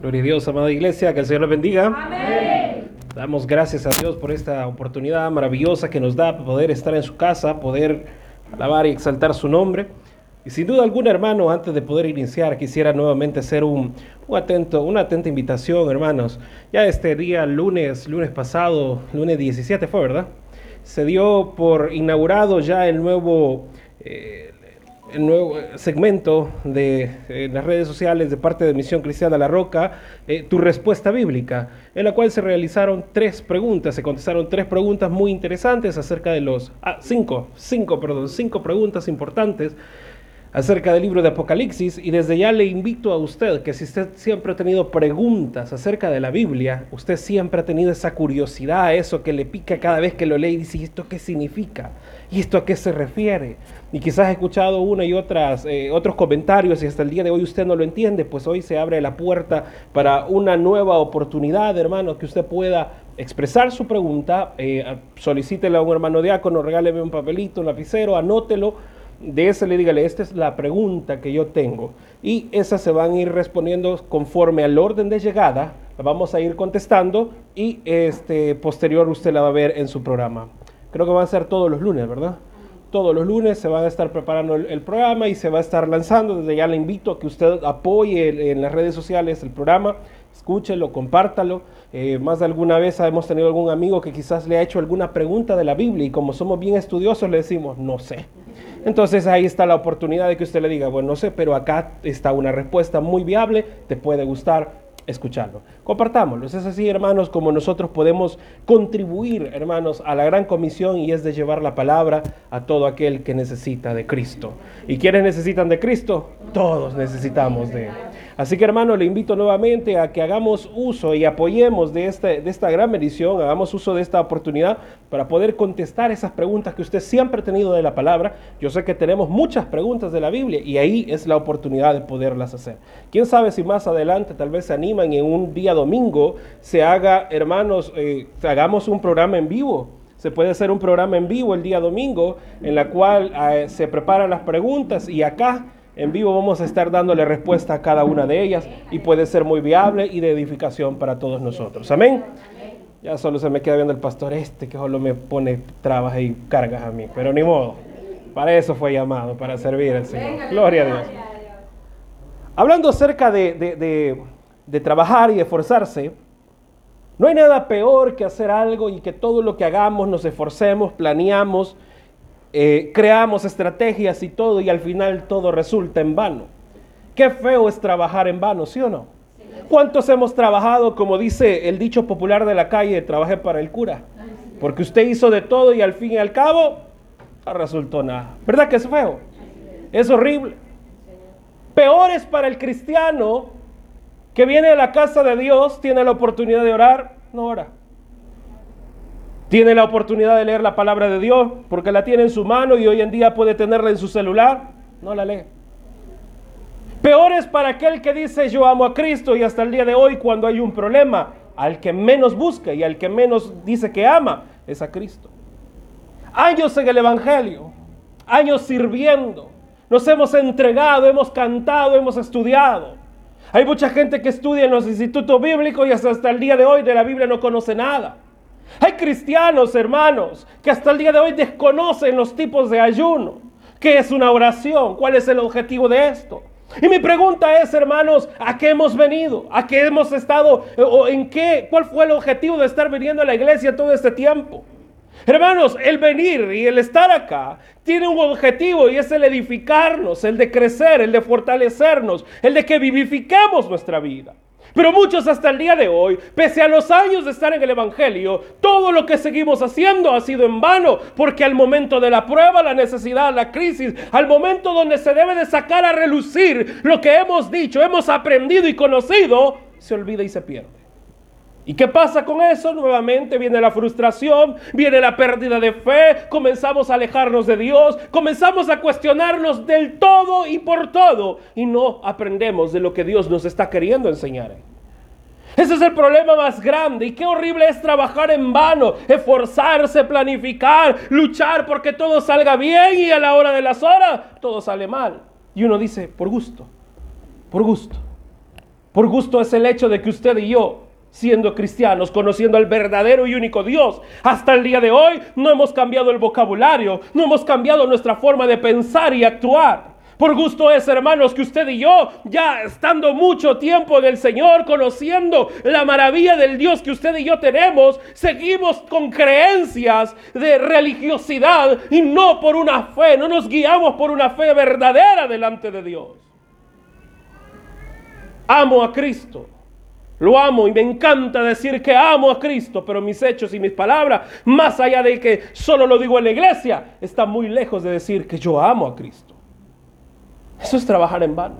Gloria a Dios, amada iglesia, que el Señor les bendiga. Amén. Damos gracias a Dios por esta oportunidad maravillosa que nos da poder estar en su casa, poder alabar y exaltar su nombre. Y sin duda alguna, hermano, antes de poder iniciar, quisiera nuevamente hacer un, un, atento, una atenta invitación, hermanos. Ya este día, lunes, lunes pasado, lunes 17 fue, ¿verdad? Se dio por inaugurado ya el nuevo... Eh, el nuevo segmento de eh, las redes sociales de parte de Misión Cristiana La Roca, eh, tu respuesta bíblica, en la cual se realizaron tres preguntas, se contestaron tres preguntas muy interesantes acerca de los, ah, cinco, cinco, perdón, cinco preguntas importantes acerca del libro de Apocalipsis y desde ya le invito a usted que si usted siempre ha tenido preguntas acerca de la Biblia, usted siempre ha tenido esa curiosidad, eso que le pica cada vez que lo lee y dice, ¿esto qué significa? ¿Y esto a qué se refiere? Y quizás ha escuchado una y otras, eh, otros comentarios y hasta el día de hoy usted no lo entiende, pues hoy se abre la puerta para una nueva oportunidad, hermano, que usted pueda expresar su pregunta, eh, solicítela a un hermano diácono, regáleme un papelito, un lapicero, anótelo de ese le dígale, esta es la pregunta que yo tengo. Y esas se van a ir respondiendo conforme al orden de llegada, la vamos a ir contestando y este, posterior usted la va a ver en su programa. Creo que va a ser todos los lunes, ¿verdad? Todos los lunes se va a estar preparando el, programa y se va a estar lanzando. Desde ya le invito a que usted apoye en las redes sociales el programa, escúchelo, compártalo. Eh, más de alguna vez hemos tenido algún amigo que quizás le ha hecho alguna pregunta de la Biblia y como somos bien estudiosos le decimos, no sé. Entonces ahí está la oportunidad de que usted le diga, bueno, no sé, pero acá está una respuesta muy viable, te puede gustar escucharlo. Compartámoslo. Es así, hermanos, como nosotros podemos contribuir, hermanos, a la gran comisión y es de llevar la palabra a todo aquel que necesita de Cristo. ¿Y quiénes necesitan de Cristo? Todos necesitamos de Él. Así que hermano, le invito nuevamente a que hagamos uso y apoyemos de, este, de esta gran bendición, hagamos uso de esta oportunidad para poder contestar esas preguntas que usted siempre ha tenido de la palabra. Yo sé que tenemos muchas preguntas de la Biblia y ahí es la oportunidad de poderlas hacer. Quién sabe si más adelante tal vez se animan en un día domingo se haga, hermanos, eh, hagamos un programa en vivo. Se puede hacer un programa en vivo el día domingo en la cual eh, se preparan las preguntas y acá en vivo vamos a estar dándole respuesta a cada una de ellas y puede ser muy viable y de edificación para todos nosotros. Amén. Ya solo se me queda viendo el pastor este que solo me pone trabas y cargas a mí, pero ni modo. Para eso fue llamado, para servir al Señor. Gloria a Dios. Hablando acerca de, de, de trabajar y esforzarse, no hay nada peor que hacer algo y que todo lo que hagamos nos esforcemos, planeamos, eh, creamos estrategias y todo y al final todo resulta en vano. Qué feo es trabajar en vano, ¿sí o no? ¿Cuántos hemos trabajado, como dice el dicho popular de la calle, trabajé para el cura? Porque usted hizo de todo y al fin y al cabo no resultó nada. ¿Verdad que es feo? Es horrible. Peor es para el cristiano que viene a la casa de Dios, tiene la oportunidad de orar, no ora. Tiene la oportunidad de leer la palabra de Dios porque la tiene en su mano y hoy en día puede tenerla en su celular. No la lee. Peor es para aquel que dice yo amo a Cristo y hasta el día de hoy cuando hay un problema, al que menos busca y al que menos dice que ama es a Cristo. Años en el Evangelio, años sirviendo, nos hemos entregado, hemos cantado, hemos estudiado. Hay mucha gente que estudia en los institutos bíblicos y hasta el día de hoy de la Biblia no conoce nada. Hay cristianos, hermanos, que hasta el día de hoy desconocen los tipos de ayuno. ¿Qué es una oración? ¿Cuál es el objetivo de esto? Y mi pregunta es, hermanos, ¿a qué hemos venido? ¿A qué hemos estado? ¿O en qué? ¿Cuál fue el objetivo de estar viniendo a la iglesia todo este tiempo? Hermanos, el venir y el estar acá tiene un objetivo y es el edificarnos, el de crecer, el de fortalecernos, el de que vivifiquemos nuestra vida. Pero muchos hasta el día de hoy, pese a los años de estar en el Evangelio, todo lo que seguimos haciendo ha sido en vano, porque al momento de la prueba, la necesidad, la crisis, al momento donde se debe de sacar a relucir lo que hemos dicho, hemos aprendido y conocido, se olvida y se pierde. ¿Y qué pasa con eso? Nuevamente viene la frustración, viene la pérdida de fe, comenzamos a alejarnos de Dios, comenzamos a cuestionarnos del todo y por todo y no aprendemos de lo que Dios nos está queriendo enseñar. Ese es el problema más grande y qué horrible es trabajar en vano, esforzarse, planificar, luchar porque todo salga bien y a la hora de las horas todo sale mal. Y uno dice, por gusto, por gusto. Por gusto es el hecho de que usted y yo, siendo cristianos, conociendo al verdadero y único Dios, hasta el día de hoy no hemos cambiado el vocabulario, no hemos cambiado nuestra forma de pensar y actuar. Por gusto es, hermanos, que usted y yo, ya estando mucho tiempo en el Señor, conociendo la maravilla del Dios que usted y yo tenemos, seguimos con creencias de religiosidad y no por una fe, no nos guiamos por una fe verdadera delante de Dios. Amo a Cristo. Lo amo y me encanta decir que amo a Cristo, pero mis hechos y mis palabras, más allá de que solo lo digo en la iglesia, están muy lejos de decir que yo amo a Cristo. Eso es trabajar en vano.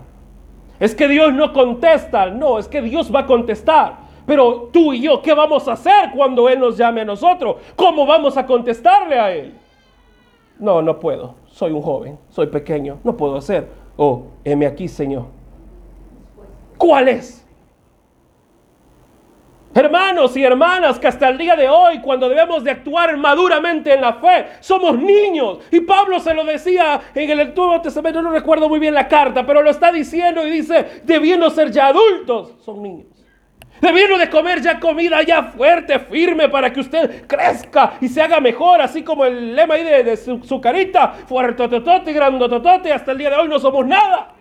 Es que Dios no contesta, no, es que Dios va a contestar. Pero tú y yo, ¿qué vamos a hacer cuando Él nos llame a nosotros? ¿Cómo vamos a contestarle a Él? No, no puedo. Soy un joven, soy pequeño, no puedo hacer. Oh, heme aquí, Señor. ¿Cuál es? Hermanos y hermanas, que hasta el día de hoy, cuando debemos de actuar maduramente en la fe, somos niños. Y Pablo se lo decía en el Antiguo Testamento, no recuerdo muy bien la carta, pero lo está diciendo y dice, debiendo ser ya adultos, son niños. Debiendo de comer ya comida ya fuerte, firme, para que usted crezca y se haga mejor, así como el lema ahí de, su, carita, fuerte, totote, grandototote, hasta el día de hoy no somos nada.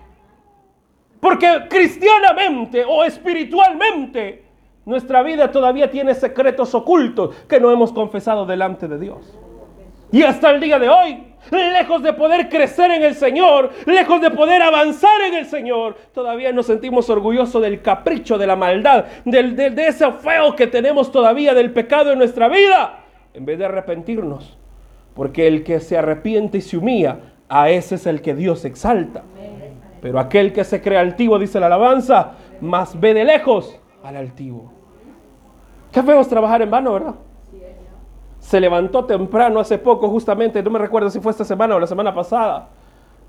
Porque cristianamente o espiritualmente nuestra vida todavía tiene secretos ocultos que no hemos confesado delante de Dios. Y hasta el día de hoy, lejos de poder crecer en el Señor, lejos de poder avanzar en el Señor, todavía nos sentimos orgullosos del capricho, de la maldad, del, de, ese feo que tenemos todavía del pecado en nuestra vida, en vez de arrepentirnos. Porque el que se arrepiente y se humilla, a ese es el que Dios exalta. Pero aquel que se cree altivo, dice la alabanza, más ve de lejos al altivo. Qué feo es trabajar en vano, ¿verdad? Se levantó temprano hace poco, justamente, no me recuerdo si fue esta semana o la semana pasada.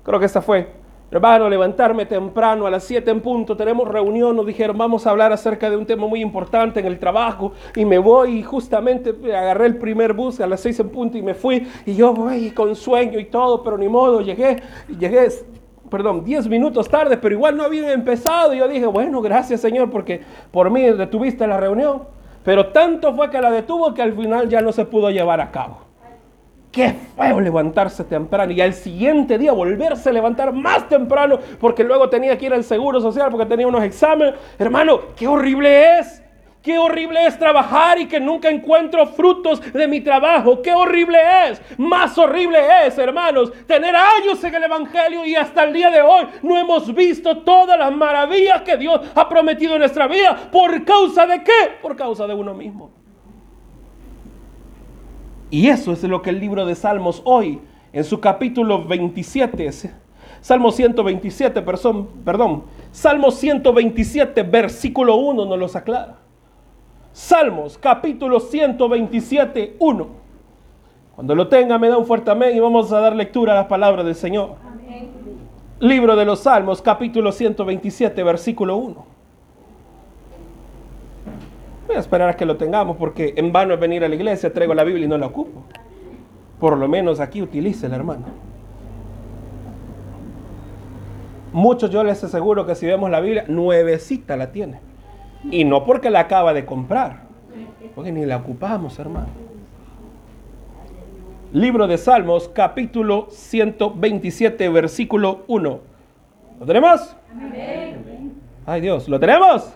Creo que esta fue. Hermano, levantarme temprano a las 7 en punto, tenemos reunión, nos dijeron, vamos a hablar acerca de un tema muy importante en el trabajo, y me voy y justamente agarré el primer bus a las 6 en punto y me fui, y yo voy con sueño y todo, pero ni modo, llegué, llegué, perdón, 10 minutos tarde, pero igual no habían empezado, y yo dije, bueno, gracias Señor, porque por mí detuviste la reunión. Pero tanto fue que la detuvo que al final ya no se pudo llevar a cabo. Qué feo levantarse temprano y al siguiente día volverse a levantar más temprano porque luego tenía que ir al seguro social porque tenía unos exámenes. Hermano, qué horrible es. Qué horrible es trabajar y que nunca encuentro frutos de mi trabajo. Qué horrible es. Más horrible es, hermanos, tener años en el Evangelio y hasta el día de hoy no hemos visto todas las maravillas que Dios ha prometido en nuestra vida. ¿Por causa de qué? Por causa de uno mismo. Y eso es lo que el libro de Salmos hoy, en su capítulo 27, Salmo 127, perdón, perdón, Salmo 127, versículo 1 nos los aclara. Salmos capítulo 127, 1. Cuando lo tenga me da un fuerte amén y vamos a dar lectura a las palabras del Señor. Libro de los Salmos capítulo 127 versículo 1. Voy a esperar a que lo tengamos porque en vano es venir a la iglesia, traigo la Biblia y no la ocupo. Por lo menos aquí utilice la hermano. Muchos yo les aseguro que si vemos la Biblia, nuevecita la tiene. Y no porque la acaba de comprar, porque ni la ocupamos, hermano. Libro de Salmos, capítulo 127, versículo 1. ¿Lo tenemos? Ay Dios, ¿lo tenemos?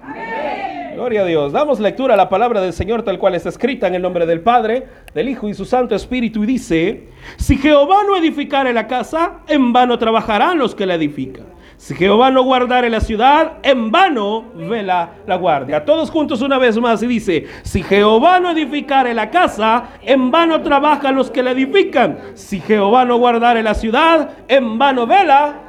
Gloria a Dios. Damos lectura a la palabra del Señor tal cual está escrita en el nombre del Padre, del Hijo y su Santo Espíritu y dice, si Jehová no edificare la casa, en vano trabajarán los que la edifican. Si Jehová no guardare la ciudad, en vano vela la guardia. Todos juntos una vez más y dice, si Jehová no edificare la casa, en vano trabajan los que la edifican. Si Jehová no guardare la ciudad, en vano vela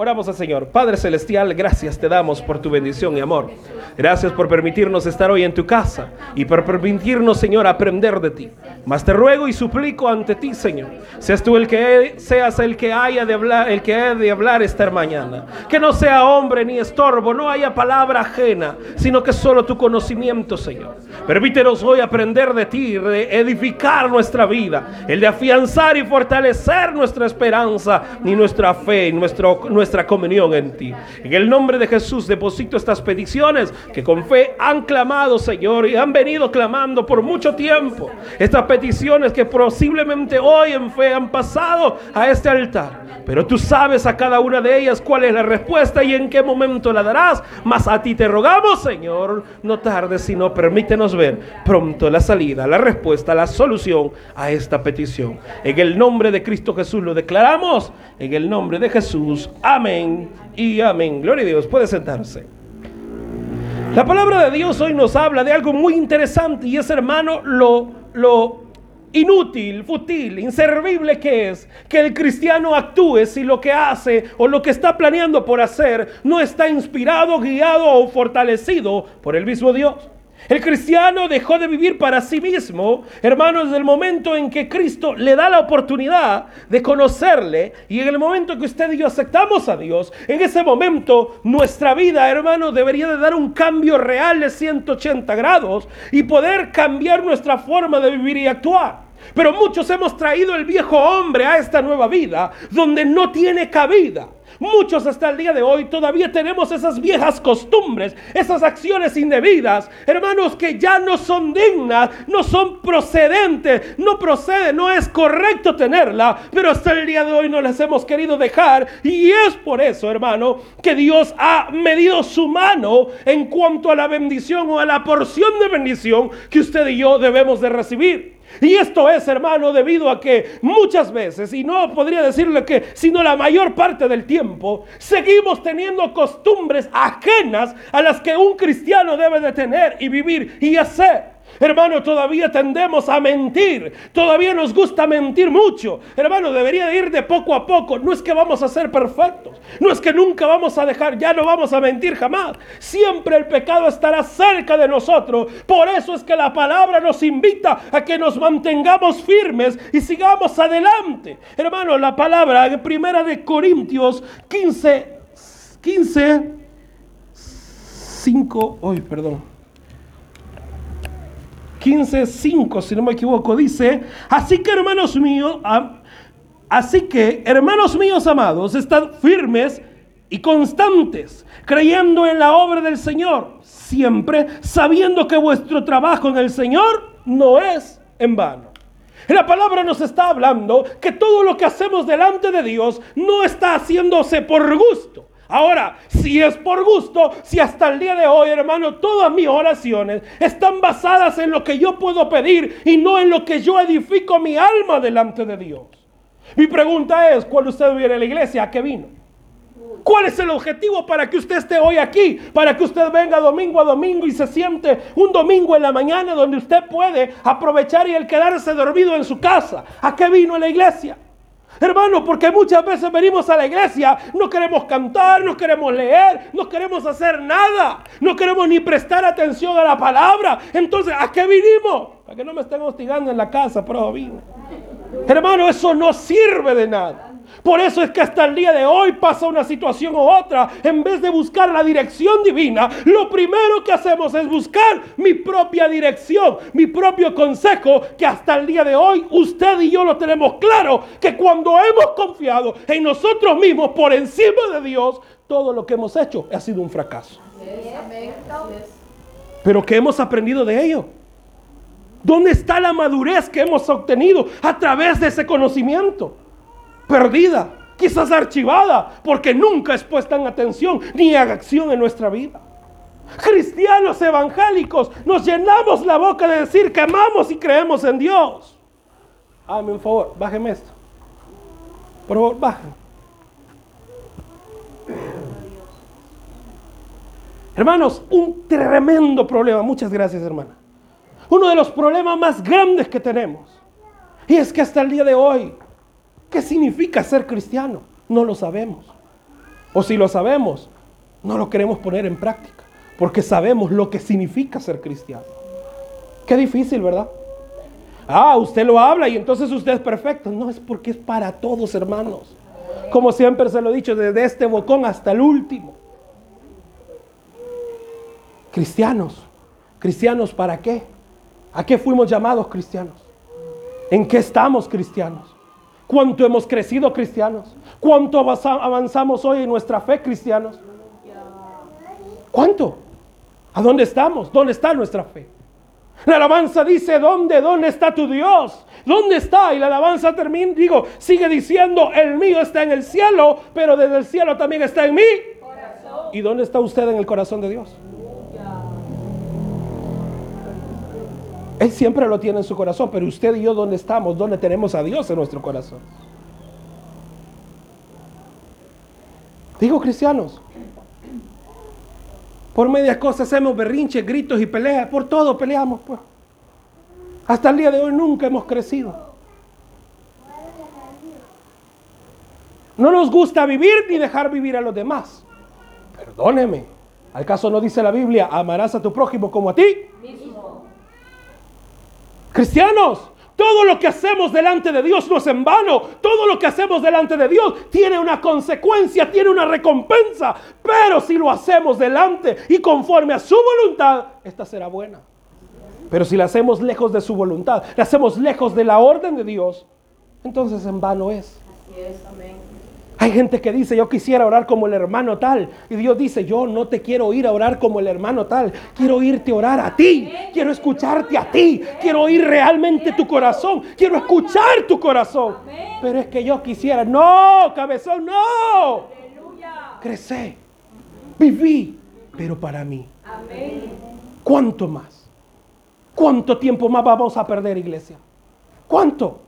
Oramos al Señor. Padre Celestial, gracias te damos por tu bendición y amor. Gracias por permitirnos estar hoy en tu casa y por permitirnos, Señor, aprender de ti. Mas te ruego y suplico ante ti, Señor, seas tú el que seas el que haya de hablar, el que haya de hablar esta mañana. Que no sea hombre ni estorbo, no haya palabra ajena, sino que solo tu conocimiento, Señor. Permítenos hoy aprender de ti, de edificar nuestra vida, el de afianzar y fortalecer nuestra esperanza y nuestra fe y nuestro, nuestra nuestra comunión en ti. En el nombre de Jesús deposito estas peticiones que con fe han clamado, Señor, y han venido clamando por mucho tiempo. Estas peticiones que posiblemente hoy en fe han pasado a este altar. Pero tú sabes a cada una de ellas cuál es la respuesta y en qué momento la darás. Mas a ti te rogamos, Señor, no tardes, sino permítenos ver pronto la salida, la respuesta, la solución a esta petición. En el nombre de Cristo Jesús lo declaramos. En el nombre de Jesús. Amén y amén. Gloria a Dios. Puede sentarse. La palabra de Dios hoy nos habla de algo muy interesante y es, hermano, lo, lo inútil, fútil, inservible que es que el cristiano actúe si lo que hace o lo que está planeando por hacer no está inspirado, guiado o fortalecido por el mismo Dios. El cristiano dejó de vivir para sí mismo, hermanos, desde el momento en que Cristo le da la oportunidad de conocerle y en el momento que usted y yo aceptamos a Dios, en ese momento nuestra vida, hermanos, debería de dar un cambio real de 180 grados y poder cambiar nuestra forma de vivir y actuar. Pero muchos hemos traído el viejo hombre a esta nueva vida donde no tiene cabida. Muchos hasta el día de hoy todavía tenemos esas viejas costumbres, esas acciones indebidas, hermanos, que ya no son dignas, no son procedentes, no procede, no es correcto tenerla, pero hasta el día de hoy no las hemos querido dejar. Y es por eso, hermano, que Dios ha medido su mano en cuanto a la bendición o a la porción de bendición que usted y yo debemos de recibir. Y esto es, hermano, debido a que muchas veces, y no podría decirle que, sino la mayor parte del tiempo, seguimos teniendo costumbres ajenas a las que un cristiano debe de tener y vivir y hacer. Hermano, todavía tendemos a mentir. Todavía nos gusta mentir mucho. Hermano, debería ir de poco a poco. No es que vamos a ser perfectos. No es que nunca vamos a dejar, ya no vamos a mentir jamás. Siempre el pecado estará cerca de nosotros. Por eso es que la palabra nos invita a que nos mantengamos firmes y sigamos adelante. Hermano, la palabra en primera de Corintios 15, 15, 5, hoy, perdón. 15.5, si no me equivoco, dice, así que hermanos míos, así que hermanos míos amados, estad firmes y constantes, creyendo en la obra del Señor, siempre sabiendo que vuestro trabajo en el Señor no es en vano. La palabra nos está hablando que todo lo que hacemos delante de Dios no está haciéndose por gusto. Ahora, si es por gusto, si hasta el día de hoy, hermano, todas mis oraciones están basadas en lo que yo puedo pedir y no en lo que yo edifico mi alma delante de Dios. Mi pregunta es, cuando usted viene a la iglesia, ¿a qué vino? ¿Cuál es el objetivo para que usted esté hoy aquí? Para que usted venga domingo a domingo y se siente un domingo en la mañana donde usted puede aprovechar y el quedarse dormido en su casa. ¿A qué vino a la iglesia? Hermano, porque muchas veces venimos a la iglesia, no queremos cantar, no queremos leer, no queremos hacer nada, no queremos ni prestar atención a la palabra. Entonces, ¿a qué vinimos? Para que no me estén hostigando en la casa, pero vino. Hermano, eso no sirve de nada. Por eso es que hasta el día de hoy pasa una situación u otra. En vez de buscar la dirección divina, lo primero que hacemos es buscar mi propia dirección, mi propio consejo, que hasta el día de hoy usted y yo lo tenemos claro, que cuando hemos confiado en nosotros mismos por encima de Dios, todo lo que hemos hecho ha sido un fracaso. Pero ¿qué hemos aprendido de ello? ¿Dónde está la madurez que hemos obtenido a través de ese conocimiento? Perdida, quizás archivada, porque nunca es puesta en atención ni en acción en nuestra vida. Cristianos evangélicos, nos llenamos la boca de decir que amamos y creemos en Dios. Hágame un favor, bájeme esto. Por favor, bajen. Hermanos, un tremendo problema. Muchas gracias, hermana. Uno de los problemas más grandes que tenemos. Y es que hasta el día de hoy ¿Qué significa ser cristiano? No lo sabemos. O si lo sabemos, no lo queremos poner en práctica, porque sabemos lo que significa ser cristiano. Qué difícil, ¿verdad? Ah, usted lo habla y entonces usted es perfecto. No, es porque es para todos, hermanos. Como siempre se lo he dicho, desde este bocón hasta el último. Cristianos. ¿Cristianos para qué? ¿A qué fuimos llamados cristianos? ¿En qué estamos cristianos? ¿Cuánto hemos crecido cristianos? ¿Cuánto avanzamos hoy en nuestra fe cristianos? ¿Cuánto? ¿A dónde estamos? ¿Dónde está nuestra fe? La alabanza dice, ¿dónde? ¿Dónde está tu Dios? ¿Dónde está? Y la alabanza termina, digo, sigue diciendo, el mío está en el cielo, pero desde el cielo también está en mí. ¿Y dónde está usted en el corazón de Dios? Él siempre lo tiene en su corazón, pero usted y yo, ¿dónde estamos? ¿Dónde tenemos a Dios en nuestro corazón? Digo, cristianos, por medias cosas hacemos berrinches, gritos y peleas, por todo peleamos, pues. Hasta el día de hoy nunca hemos crecido. No nos gusta vivir ni dejar vivir a los demás. Perdóneme. ¿Al caso no dice la Biblia, amarás a tu prójimo como a ti? Cristianos, todo lo que hacemos delante de Dios no es en vano. Todo lo que hacemos delante de Dios tiene una consecuencia, tiene una recompensa. Pero si lo hacemos delante y conforme a su voluntad, esta será buena. Pero si la hacemos lejos de su voluntad, la hacemos lejos de la orden de Dios, entonces en vano es. Así es, amén. Hay gente que dice, yo quisiera orar como el hermano tal. Y Dios dice, yo no te quiero ir a orar como el hermano tal. Quiero oírte orar a ti. Quiero escucharte a ti. Quiero oír realmente tu corazón. Quiero escuchar tu corazón. Pero es que yo quisiera, no, cabezón, no. Crecé. Viví, pero para mí. ¿Cuánto más? ¿Cuánto tiempo más vamos a perder, iglesia? ¿Cuánto?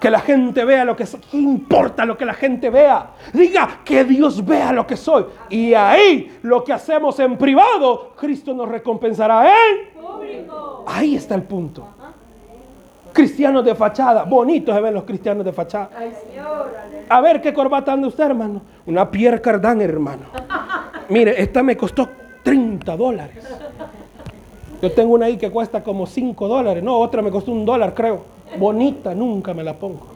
Que la gente vea lo que soy. ¿Qué importa lo que la gente vea? Diga que Dios vea lo que soy. Y ahí lo que hacemos en privado, Cristo nos recompensará en público. Ahí está el punto. Cristianos de fachada. Bonitos se ven los cristianos de fachada. A ver qué corbata anda usted, hermano. Una Pierre Cardin, hermano. Mire, esta me costó 30 dólares. Yo tengo una ahí que cuesta como 5 dólares. No, otra me costó un dólar, creo. Bonita nunca me la pongo.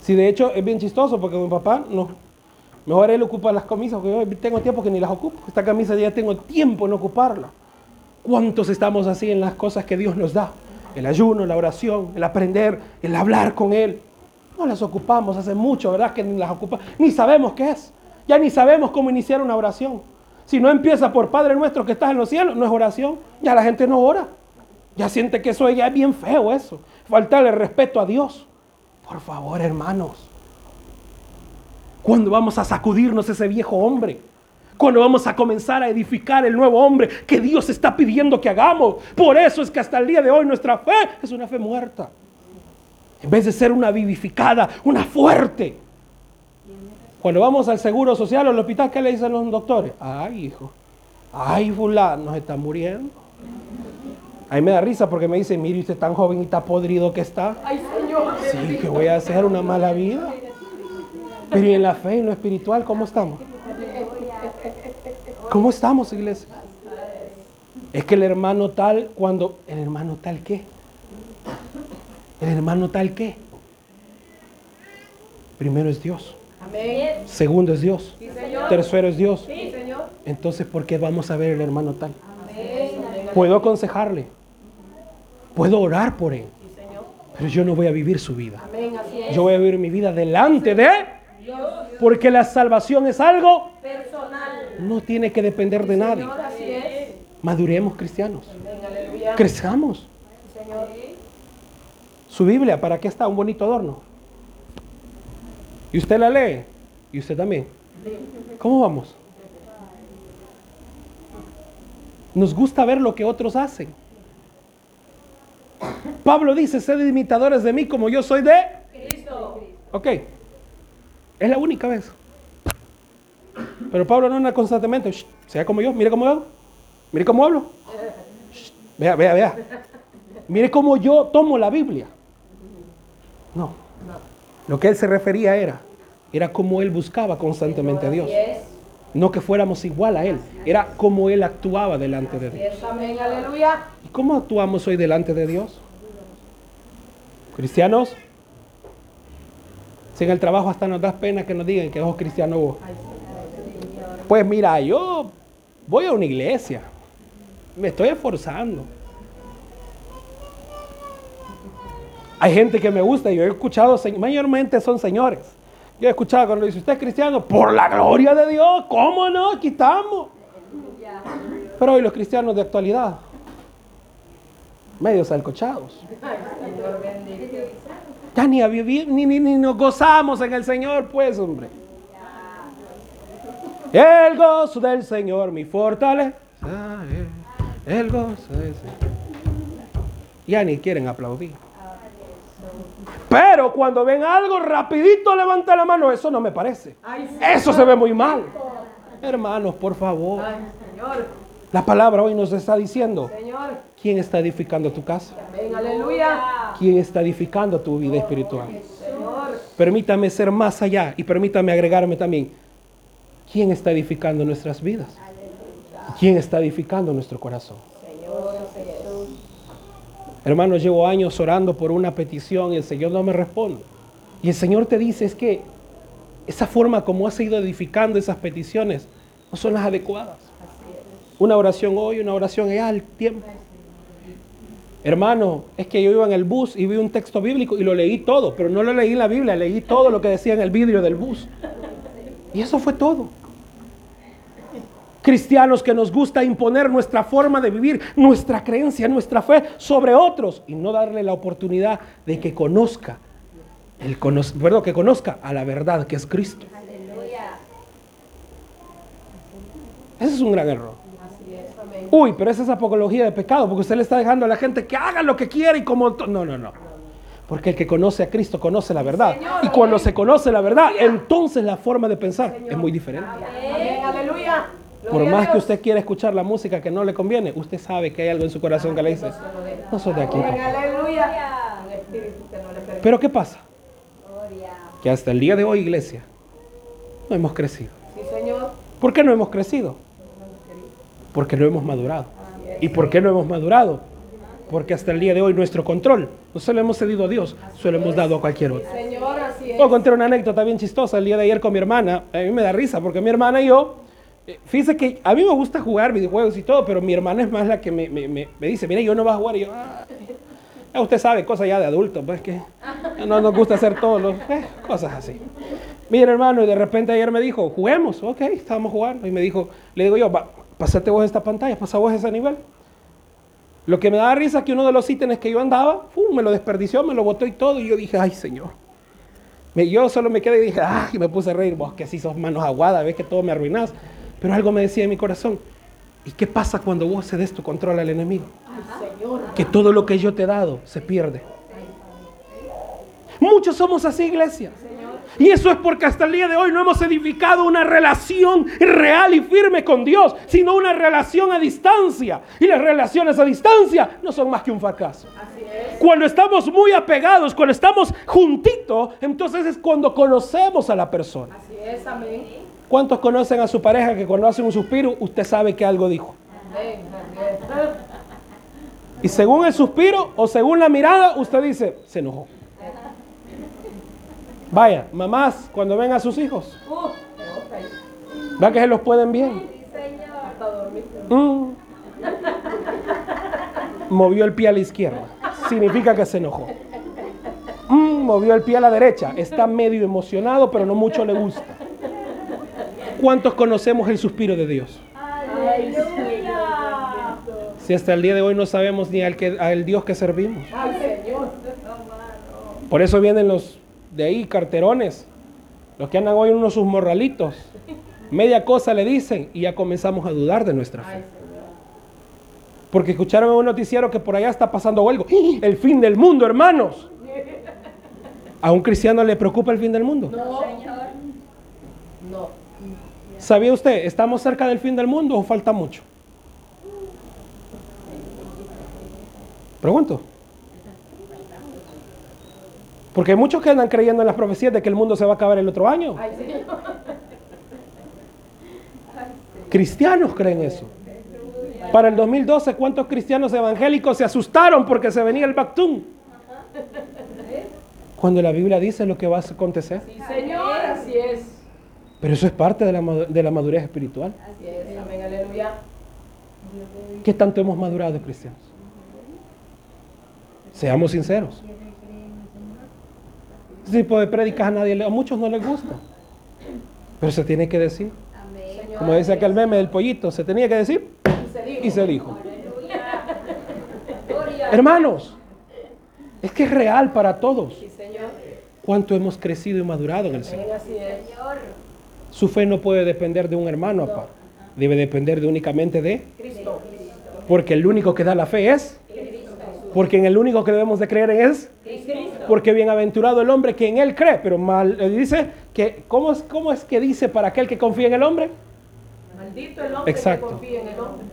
Si de hecho es bien chistoso porque mi papá no. Mejor él ocupa las camisas porque yo tengo tiempo que ni las ocupo. Esta camisa ya tengo tiempo en ocuparla. ¿Cuántos estamos así en las cosas que Dios nos da? El ayuno, la oración, el aprender, el hablar con Él. No las ocupamos hace mucho, ¿verdad? Que ni las ocupamos. Ni sabemos qué es. Ya ni sabemos cómo iniciar una oración. Si no empieza por Padre nuestro que estás en los cielos, no es oración. Ya la gente no ora. Ya siente que eso ya es bien feo eso. Faltarle respeto a Dios. Por favor, hermanos. Cuando vamos a sacudirnos ese viejo hombre. Cuando vamos a comenzar a edificar el nuevo hombre que Dios está pidiendo que hagamos. Por eso es que hasta el día de hoy nuestra fe es una fe muerta. En vez de ser una vivificada, una fuerte. Cuando vamos al seguro social o al hospital, ¿qué le dicen los doctores? Ay, hijo. Ay, fulano, nos está muriendo. A mí me da risa porque me dice, mire, usted tan joven y tan podrido que está. Ay, Señor. Sí, que voy a hacer una mala vida. Pero en la fe, en lo espiritual, ¿cómo estamos? ¿Cómo estamos, iglesia? Es que el hermano tal, cuando... ¿El hermano tal qué? ¿El hermano tal qué? Primero es Dios. Amén. Segundo es Dios. Tercero es Dios. Sí, señor. Entonces, ¿por qué vamos a ver el hermano tal? Amén. Puedo aconsejarle. Puedo orar por él. Pero yo no voy a vivir su vida. Yo voy a vivir mi vida delante de Dios. Porque la salvación es algo personal. No tiene que depender de nadie. Maduremos cristianos. Crezcamos. Su Biblia, ¿para qué está? Un bonito adorno. Y usted la lee. Y usted también. ¿Cómo vamos? Nos gusta ver lo que otros hacen. Pablo dice, sed imitadores de mí como yo soy de Cristo. Ok. Es la única vez. Pero Pablo no anda constantemente. sea como yo, mire cómo hago. Mire cómo hablo. vea, vea, vea. Mire cómo yo tomo la Biblia. No. Lo que él se refería era, era como él buscaba constantemente a Dios. No que fuéramos igual a él. Era como él actuaba delante de Dios. ¿Y cómo actuamos hoy delante de Dios? ¿Cristianos? Si en el trabajo hasta nos da pena que nos digan que sos cristiano vos. Pues mira, yo voy a una iglesia. Me estoy esforzando. Hay gente que me gusta, yo he escuchado, mayormente son señores. Yo he escuchado cuando dice, ¿usted es cristiano? Por la gloria de Dios, ¿cómo no? Aquí estamos. Pero hoy los cristianos de actualidad, medios alcochados. Ya ni, ni, ni, ni nos gozamos en el Señor, pues, hombre. El gozo del Señor, mi fortaleza. El gozo del Señor. Ya ni quieren aplaudir. Pero cuando ven algo, rapidito levanta la mano. Eso no me parece. Eso se ve muy mal. Hermanos, por favor. La palabra hoy nos está diciendo. ¿Quién está edificando tu casa? ¿Quién está edificando tu vida espiritual? Permítame ser más allá y permítame agregarme también ¿Quién está edificando nuestras vidas? ¿Quién está edificando nuestro corazón? Hermanos, llevo años orando por una petición y el Señor no me responde. Y el Señor te dice es que esa forma como has ido edificando esas peticiones no son las adecuadas. Una oración hoy, una oración allá al tiempo. Hermano, es que yo iba en el bus y vi un texto bíblico y lo leí todo, pero no lo leí en la Biblia, leí todo lo que decía en el vidrio del bus. Y eso fue todo cristianos que nos gusta imponer nuestra forma de vivir, nuestra creencia, nuestra fe sobre otros y no darle la oportunidad de que conozca, el perdón, que conozca a la verdad que es Cristo. Ese es un gran error. Uy, pero esa es apología de pecado, porque usted le está dejando a la gente que haga lo que quiera y como... No, no, no. Porque el que conoce a Cristo conoce la verdad. y cuando se conoce la verdad, entonces la forma de pensar es muy diferente. Aleluya. Por más que usted quiera escuchar la música que no le conviene, usted sabe que hay algo en su corazón que le dice, no soy de aquí. Pero ¿qué pasa? Que hasta el día de hoy, iglesia, no hemos crecido. ¿Por qué no hemos crecido? Porque no hemos madurado. ¿Y por qué no hemos madurado? Porque hasta el día de hoy nuestro control no se lo hemos cedido a Dios, se lo hemos dado a cualquier otro. Puedo contar una anécdota bien chistosa el día de ayer con mi hermana. A mí me da risa porque mi hermana y yo eh, fíjese que a mí me gusta jugar videojuegos y todo, pero mi hermana es más la que me, dice, mire, yo no voy a jugar. Y yo, ah, usted sabe, cosas ya de adulto, pues que no nos gusta hacer todos los, eh, cosas así. Mire, hermano, y de repente ayer me dijo, juguemos, ok, estábamos jugando. Y me dijo, le digo yo, pasate vos esta pantalla, pasa vos ese nivel. Lo que me da risa es que uno de los ítems que yo andaba, me lo desperdició, me lo botó y todo. Y yo dije, ay, Señor. yo solo me quedé y dije, ay, y me puse a reír, vos que así sos manos aguadas, ves que todo me arruinás. Pero algo me decía en mi corazón, ¿y qué pasa cuando vos cedes tu control al enemigo? Que todo lo que yo te he dado se pierde. Muchos somos así, iglesia. Y eso es porque hasta el día de hoy no hemos edificado una relación real y firme con Dios, sino una relación a distancia. Y las relaciones a distancia no son más que un fracaso. Cuando estamos muy apegados, cuando estamos juntitos, entonces es cuando conocemos a la persona. Así es, amén. ¿Cuántos conocen a su pareja que cuando hace un suspiro, usted sabe que algo dijo? Y según el suspiro o según la mirada, usted dice, se enojó. Vaya, mamás, cuando ven a sus hijos, va que se los pueden bien. Mm. Movió el pie a la izquierda, significa que se enojó. Mm, movió el pie a la derecha, está medio emocionado, pero no mucho le gusta. ¿Cuántos conocemos el suspiro de Dios? Si hasta el día de hoy no sabemos ni al, que, al Dios que servimos. Por eso vienen los de ahí carterones, los que andan hoy en unos sus morralitos. Media cosa le dicen y ya comenzamos a dudar de nuestra fe. Porque escucharon en un noticiero que por allá está pasando algo. El fin del mundo, hermanos. ¿A un cristiano le preocupa el fin del mundo? No, No. ¿Sabía usted, estamos cerca del fin del mundo o falta mucho? Pregunto. Porque hay muchos que andan creyendo en las profecías de que el mundo se va a acabar el otro año. Cristianos creen eso. Para el 2012, ¿cuántos cristianos evangélicos se asustaron porque se venía el Bactún? Cuando la Biblia dice lo que va a acontecer. Sí, Señor, así es. Pero eso es parte de la, de la madurez espiritual. Así es, amén, aleluya. ¿Qué tanto hemos madurado, cristianos? Seamos sinceros. Ese tipo de prédicas a nadie, le- a muchos no les gusta. Pero se tiene que decir. Como dice aquel meme del pollito, se tenía que decir y se dijo. Hermanos, es que es real para todos. ¿Cuánto hemos crecido y madurado en el Señor? Su fe no puede depender de un hermano aparte. Debe depender de únicamente de... Cristo. Porque el único que da la fe es... Porque en el único que debemos de creer en es... Cristo. Porque bienaventurado el hombre que en él cree. Pero mal eh, dice que... ¿cómo es, ¿Cómo es que dice para aquel que confía en el hombre? Maldito el hombre Exacto. que confía en el hombre.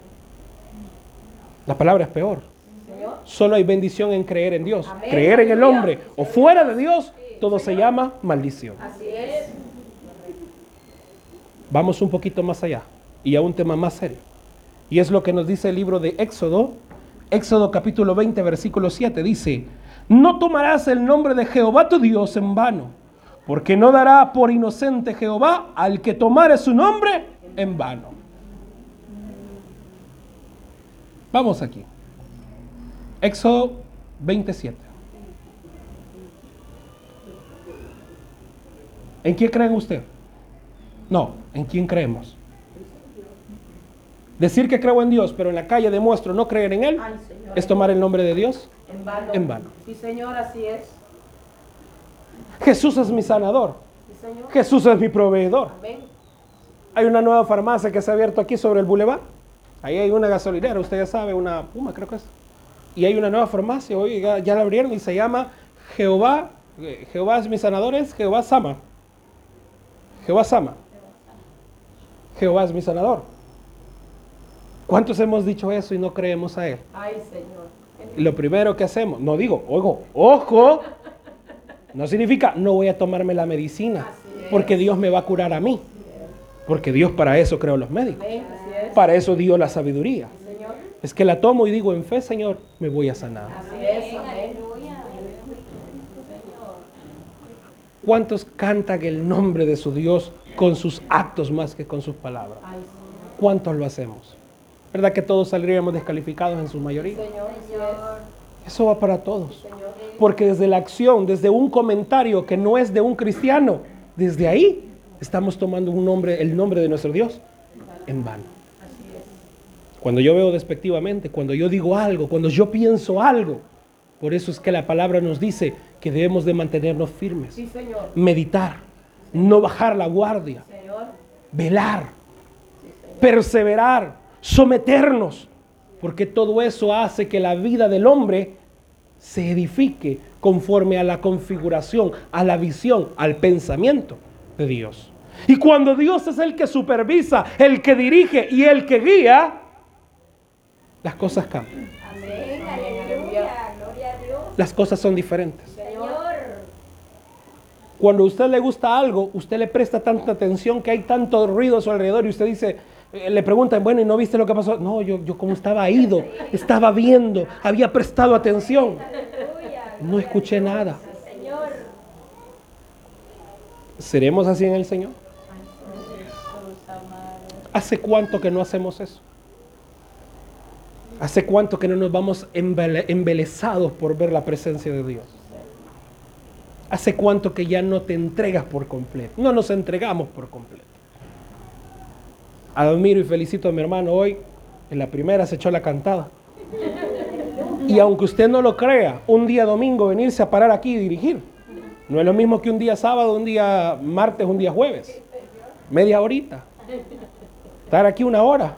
La palabra es peor. Señor. Solo hay bendición en creer en Dios. Amén. Creer en el hombre o fuera de Dios, todo se llama maldición. Así es. Vamos un poquito más allá y a un tema más serio. Y es lo que nos dice el libro de Éxodo. Éxodo capítulo 20, versículo 7 dice, no tomarás el nombre de Jehová tu Dios en vano, porque no dará por inocente Jehová al que tomare su nombre en vano. Vamos aquí. Éxodo 27. ¿En quién creen usted? No, ¿en quién creemos? Decir que creo en Dios, pero en la calle demuestro no creer en Él, es tomar el nombre de Dios En vano. en vano. Sí, Señor, así es. Jesús es mi sanador, Sí, Señor. Jesús es mi proveedor. Amén. Hay una nueva farmacia que se ha abierto aquí sobre el boulevard. Ahí hay una gasolinera, usted ya sabe, una Puma creo que es. Y hay una nueva farmacia, hoy ya, ya la abrieron y se llama Jehová, eh, Jehová es mi sanador, es Jehová Sama. Jehová Sama. Jehová es mi sanador. ¿Cuántos hemos dicho eso y no creemos a Él? Ay, Señor. Y lo primero que hacemos, no digo, ojo, ojo, no significa no voy a tomarme la medicina, porque Dios me va a curar a mí. Porque Dios para eso creó los médicos. Para eso dio la sabiduría. Señor. Es que la tomo y digo en fe, Señor, me voy a sanar. ¿Cuántos cantan el nombre de su Dios con sus actos más que con sus palabras? ¿Cuántos lo hacemos? ¿Verdad que todos saldríamos descalificados en su mayoría? Eso va para todos. Porque desde la acción, desde un comentario que no es de un cristiano, desde ahí estamos tomando un nombre, el nombre de nuestro Dios en vano. Cuando yo veo despectivamente, cuando yo digo algo, cuando yo pienso algo, por eso es que la palabra nos dice que debemos de mantenernos firmes, Sí, Señor. meditar, no bajar la guardia, Señor. velar, perseverar, someternos, porque todo eso hace que la vida del hombre se edifique conforme a la configuración, a la visión, al pensamiento de Dios. Y cuando Dios es el que supervisa, el que dirige y el que guía, las cosas cambian, Amén, aleluya, gloria a Dios. las cosas son diferentes. Señor, Cuando a usted le gusta algo, usted le presta tanta atención que hay tanto ruido a su alrededor y usted dice, le preguntan, bueno, ¿y no viste lo que pasó? No, yo, yo como estaba ido, estaba viendo, había prestado atención. No escuché nada. ¿Seremos así en el Señor? ¿Hace cuánto que no hacemos eso? ¿Hace cuánto que no nos vamos embele- por ver la presencia de Dios? ¿Hace cuánto que ya no te entregas por completo? No nos entregamos por completo. Admiro y felicito a mi hermano hoy. En la primera se echó la cantada. Y aunque usted no lo crea, un día domingo venirse a parar aquí y dirigir. No es lo mismo que un día sábado, un día martes, un día jueves. Media horita. Estar aquí una hora.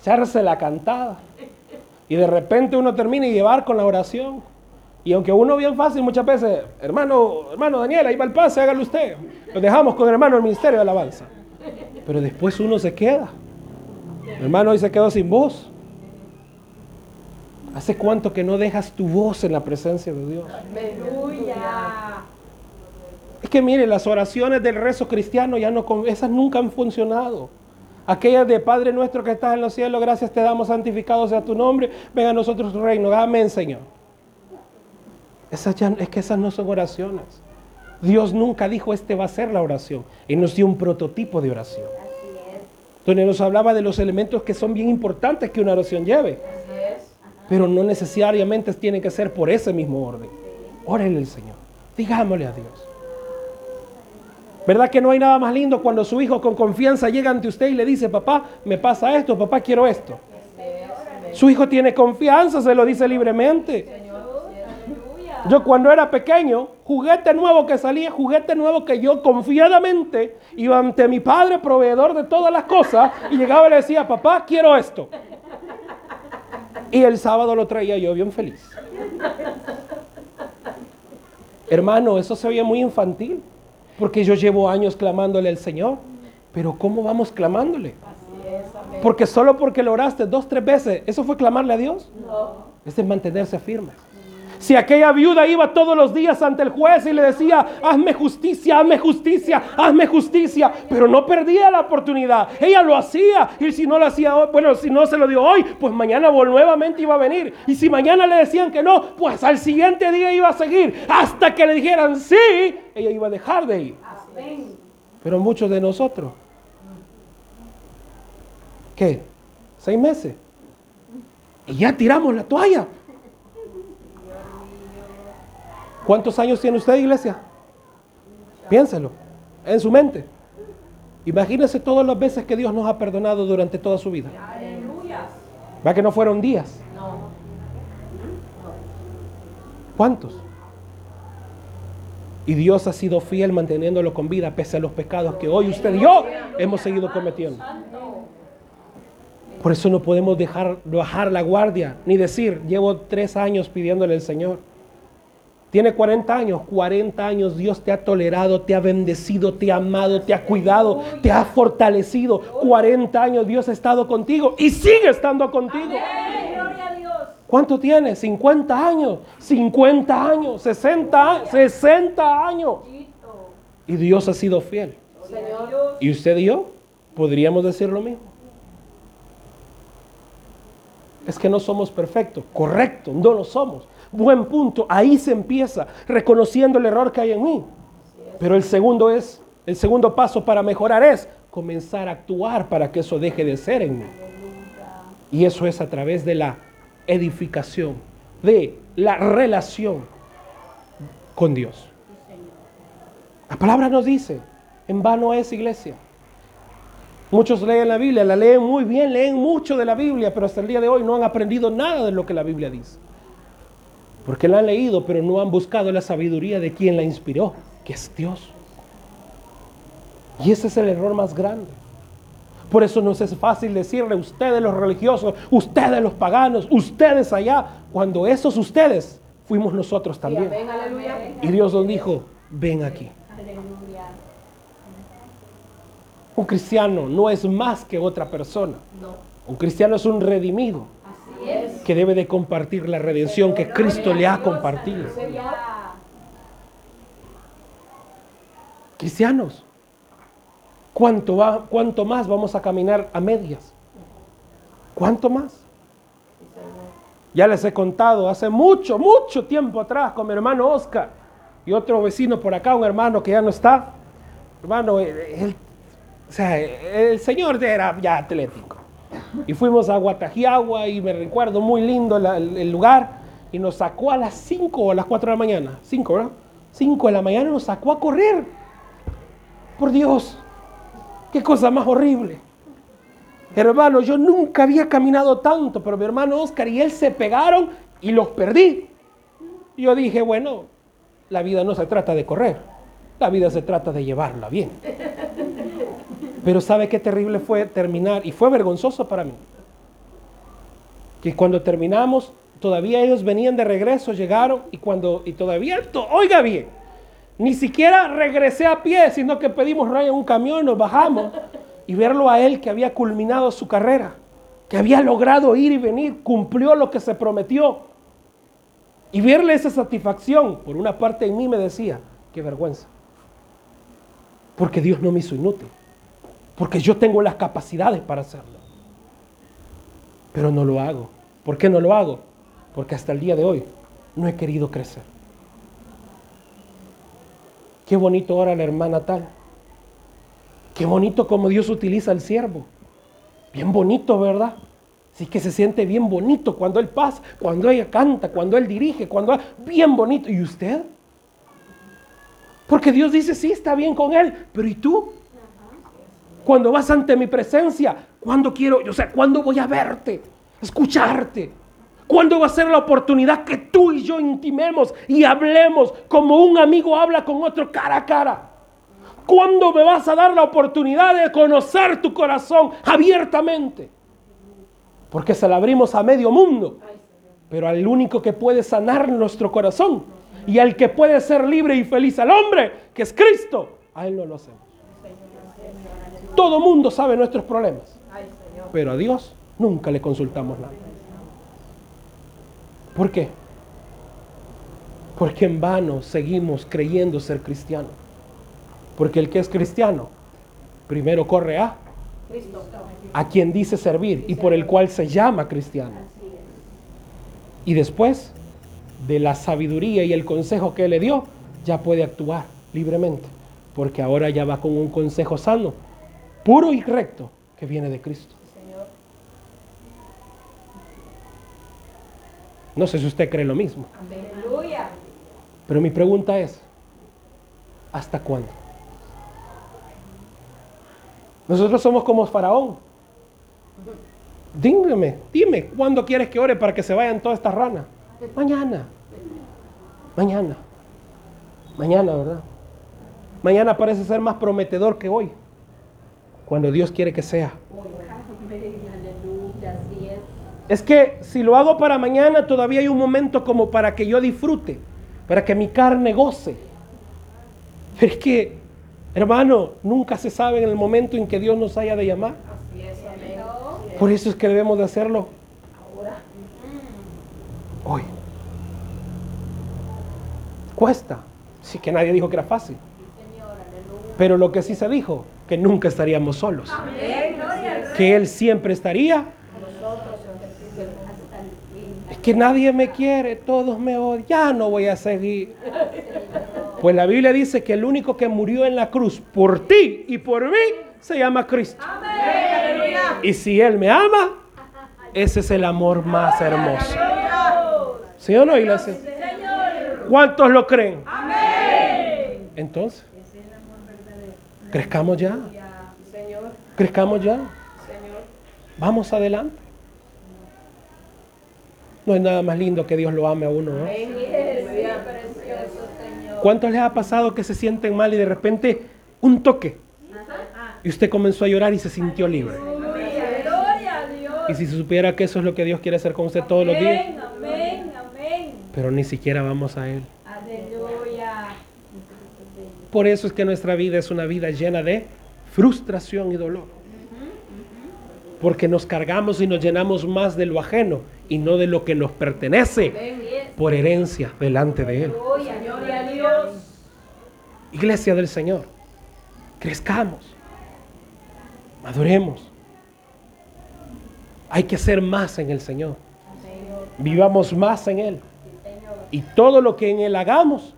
Echarse la cantada. Y de repente uno termina y llevar con la oración. Y aunque uno bien fácil muchas veces, hermano, hermano Daniel, ahí va el pase, hágalo usted. Lo dejamos con el hermano del Ministerio de Alabanza. Pero después uno se queda. Hermano hoy se quedó sin voz. ¿Hace cuánto que no dejas tu voz en la presencia de Dios? Aleluya. Es que mire, las oraciones del rezo cristiano ya no, con- esas nunca han funcionado. Aquellas de Padre nuestro que estás en los cielos, gracias te damos, santificado sea tu nombre, venga a nosotros tu reino. Amén, Señor. Esas ya, es que esas no son oraciones. Dios nunca dijo, este va a ser la oración. Y nos dio un prototipo de oración. Donde nos hablaba de los elementos que son bien importantes que una oración lleve. Pero no necesariamente tiene que ser por ese mismo orden. Órenle al Señor. Digámosle a Dios. ¿Verdad que no hay nada más lindo cuando su hijo con confianza llega ante usted y le dice, papá, me pasa esto, papá, quiero esto? Su hijo tiene confianza, se lo dice libremente. Yo cuando era pequeño, juguete nuevo que salía, juguete nuevo que yo confiadamente iba ante mi padre, proveedor de todas las cosas, y llegaba y le decía, papá, quiero esto. Y el sábado lo traía yo bien feliz. Hermano, eso se veía muy infantil, porque yo llevo años clamándole al Señor. Pero ¿cómo vamos clamándole? Porque solo porque lo oraste dos, tres veces, ¿eso fue clamarle a Dios? No. Es de mantenerse firme. Si aquella viuda iba todos los días ante el juez y le decía, hazme justicia, hazme justicia, hazme justicia, pero no perdía la oportunidad. Ella lo hacía y si no lo hacía hoy, bueno, si no se lo dio hoy, pues mañana nuevamente iba a venir. Y si mañana le decían que no, pues al siguiente día iba a seguir. Hasta que le dijeran sí, ella iba a dejar de ir. Pero muchos de nosotros, ¿qué? ¿Seis meses? Y ya tiramos la toalla. ¿Cuántos años tiene usted, iglesia? Piénselo, en su mente. Imagínese todas las veces que Dios nos ha perdonado durante toda su vida. ¿Va que no fueron días? ¿Cuántos? Y Dios ha sido fiel manteniéndolo con vida pese a los pecados que hoy usted y yo hemos seguido cometiendo. Por eso no podemos dejar bajar la guardia ni decir, llevo tres años pidiéndole al Señor. Tiene 40 años, 40 años Dios te ha tolerado, te ha bendecido, te ha amado, te ha cuidado, te ha fortalecido. 40 años Dios ha estado contigo y sigue estando contigo. ¿Cuánto tiene? 50 años, 50 años, 60 60 años. Y Dios ha sido fiel. ¿Y usted y yo podríamos decir lo mismo? Es que no somos perfectos. Correcto, no lo somos buen punto. Ahí se empieza, reconociendo el error que hay en mí. Pero el segundo es, el segundo paso para mejorar es comenzar a actuar para que eso deje de ser en mí. Y eso es a través de la edificación, de la relación con Dios. La palabra nos dice, en vano es iglesia. Muchos leen la Biblia, la leen muy bien, leen mucho de la Biblia, pero hasta el día de hoy no han aprendido nada de lo que la Biblia dice. Porque la han leído, pero no han buscado la sabiduría de quien la inspiró, que es Dios. Y ese es el error más grande. Por eso no es fácil decirle ustedes los religiosos, ustedes los paganos, ustedes allá, cuando esos ustedes fuimos nosotros también. Y Dios nos dijo, ven aquí. Un cristiano no es más que otra persona. Un cristiano es un redimido que debe de compartir la redención que Cristo le ha compartido. Cristianos, ¿cuánto, va, ¿cuánto más vamos a caminar a medias? ¿Cuánto más? Ya les he contado hace mucho, mucho tiempo atrás con mi hermano Oscar y otro vecino por acá, un hermano que ya no está. Hermano, el, o sea, el señor era ya atlético. Y fuimos a Guatajiagua y me recuerdo muy lindo el, lugar. Y nos sacó a las 5 o a las 4 de la mañana. 5, ¿verdad? 5 de la mañana nos sacó a correr. Por Dios, qué cosa más horrible. Hermano, yo nunca había caminado tanto, pero mi hermano Oscar y él se pegaron y los perdí. Yo dije, bueno, la vida no se trata de correr, la vida se trata de llevarla bien. Pero ¿sabe qué terrible fue terminar? Y fue vergonzoso para mí. Que cuando terminamos, todavía ellos venían de regreso, llegaron y cuando, y todavía, oiga bien, ni siquiera regresé a pie, sino que pedimos raya en un camión, nos bajamos y verlo a él que había culminado su carrera, que había logrado ir y venir, cumplió lo que se prometió. Y verle esa satisfacción, por una parte en mí me decía, qué vergüenza, porque Dios no me hizo inútil. Porque yo tengo las capacidades para hacerlo. Pero no lo hago. ¿Por qué no lo hago? Porque hasta el día de hoy no he querido crecer. Qué bonito ahora la hermana tal. Qué bonito como Dios utiliza al siervo. Bien bonito, ¿verdad? Sí que se siente bien bonito cuando Él pasa, cuando ella canta, cuando Él dirige, cuando... Bien bonito. ¿Y usted? Porque Dios dice, sí, está bien con él, pero ¿y tú? Cuando vas ante mi presencia, ¿cuándo quiero, o sea, cuándo voy a verte, escucharte? ¿Cuándo va a ser la oportunidad que tú y yo intimemos y hablemos como un amigo habla con otro cara a cara? ¿Cuándo me vas a dar la oportunidad de conocer tu corazón abiertamente? Porque se la abrimos a medio mundo, pero al único que puede sanar nuestro corazón y al que puede ser libre y feliz al hombre, que es Cristo, a él no lo hacemos. Todo mundo sabe nuestros problemas, pero a Dios nunca le consultamos nada. ¿Por qué? Porque en vano seguimos creyendo ser cristianos. Porque el que es cristiano, primero corre a a quien dice servir y por el cual se llama cristiano. Y después de la sabiduría y el consejo que le dio, ya puede actuar libremente, porque ahora ya va con un consejo sano, puro y recto, que viene de Cristo. No sé si usted cree lo mismo. Aleluya. Pero mi pregunta es, ¿hasta cuándo? Nosotros somos como Faraón. Dígame, dime, ¿cuándo quieres que ore para que se vayan todas estas ranas? Mañana. Mañana. Mañana, ¿verdad? Mañana parece ser más prometedor que hoy. Cuando Dios quiere que sea. Es que si lo hago para mañana, todavía hay un momento como para que yo disfrute, para que mi carne goce. Pero es que, hermano, nunca se sabe en el momento en que Dios nos haya de llamar. Por eso es que debemos de hacerlo hoy. Cuesta. Sí que nadie dijo que era fácil. Pero lo que sí se dijo, que nunca estaríamos solos. Que Él siempre estaría. Es que nadie me quiere, todos me odian. Ya no voy a seguir. Pues la Biblia dice que el único que murió en la cruz por ti y por mí se llama Cristo. Y si Él me ama, ese es el amor más hermoso. ¿Sí o no, iglesia? ¿Cuántos lo creen? Entonces, crezcamos ya. Crezcamos ya. Vamos adelante. No hay nada más lindo que Dios lo ame a uno. ¿no? ¿Cuántos les ha pasado que se sienten mal y de repente un toque? Y usted comenzó a llorar y se sintió libre. Y si se supiera que eso es lo que Dios quiere hacer con usted todos los días, pero ni siquiera vamos a Él. Por eso es que nuestra vida es una vida llena de frustración y dolor. Porque nos cargamos y nos llenamos más de lo ajeno y no de lo que nos pertenece por herencia delante de Él. Iglesia del Señor, crezcamos, maduremos. Hay que ser más en el Señor. Vivamos más en Él. Y todo lo que en Él hagamos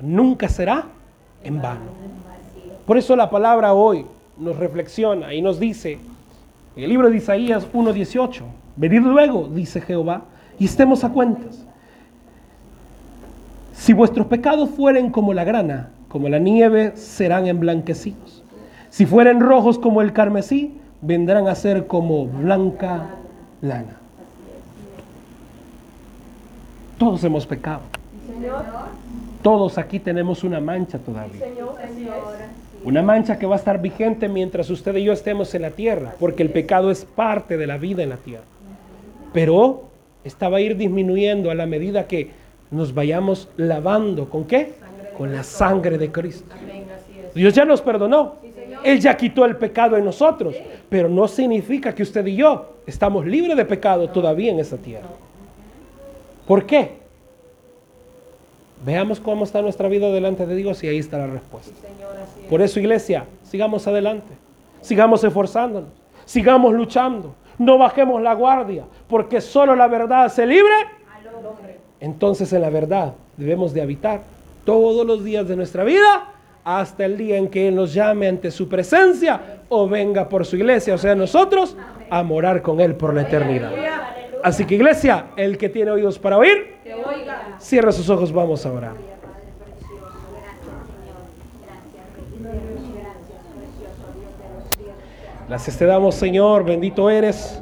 nunca será en vano. Por eso la palabra hoy nos reflexiona y nos dice, en el libro de Isaías 1.18, venid luego, dice Jehová, y estemos a cuentas. Si vuestros pecados fueren como la grana, como la nieve, serán emblanquecidos. Si fueren rojos como el carmesí, vendrán a ser como blanca lana. Todos hemos pecado. Todos aquí tenemos una mancha todavía. Una mancha que va a estar vigente mientras usted y yo estemos en la tierra, porque el pecado es parte de la vida en la tierra. Pero esta va a ir disminuyendo a la medida que nos vayamos lavando. ¿Con qué? Con la sangre de Cristo. Dios ya nos perdonó. Él ya quitó el pecado en nosotros. Pero no significa que usted y yo estamos libres de pecado todavía en esa tierra. ¿Por qué? Veamos cómo está nuestra vida delante de Dios y ahí está la respuesta. Por eso, iglesia, sigamos adelante. Sigamos esforzándonos. Sigamos luchando. No bajemos la guardia. Porque solo la verdad hace libre. Entonces en la verdad debemos de habitar todos los días de nuestra vida hasta el día en que Él nos llame ante su presencia o venga por su iglesia, o sea, nosotros, a morar con Él por la eternidad. Así que iglesia, el que tiene oídos para oír, cierra sus ojos, vamos a orar. Gracias te damos, Señor, bendito eres.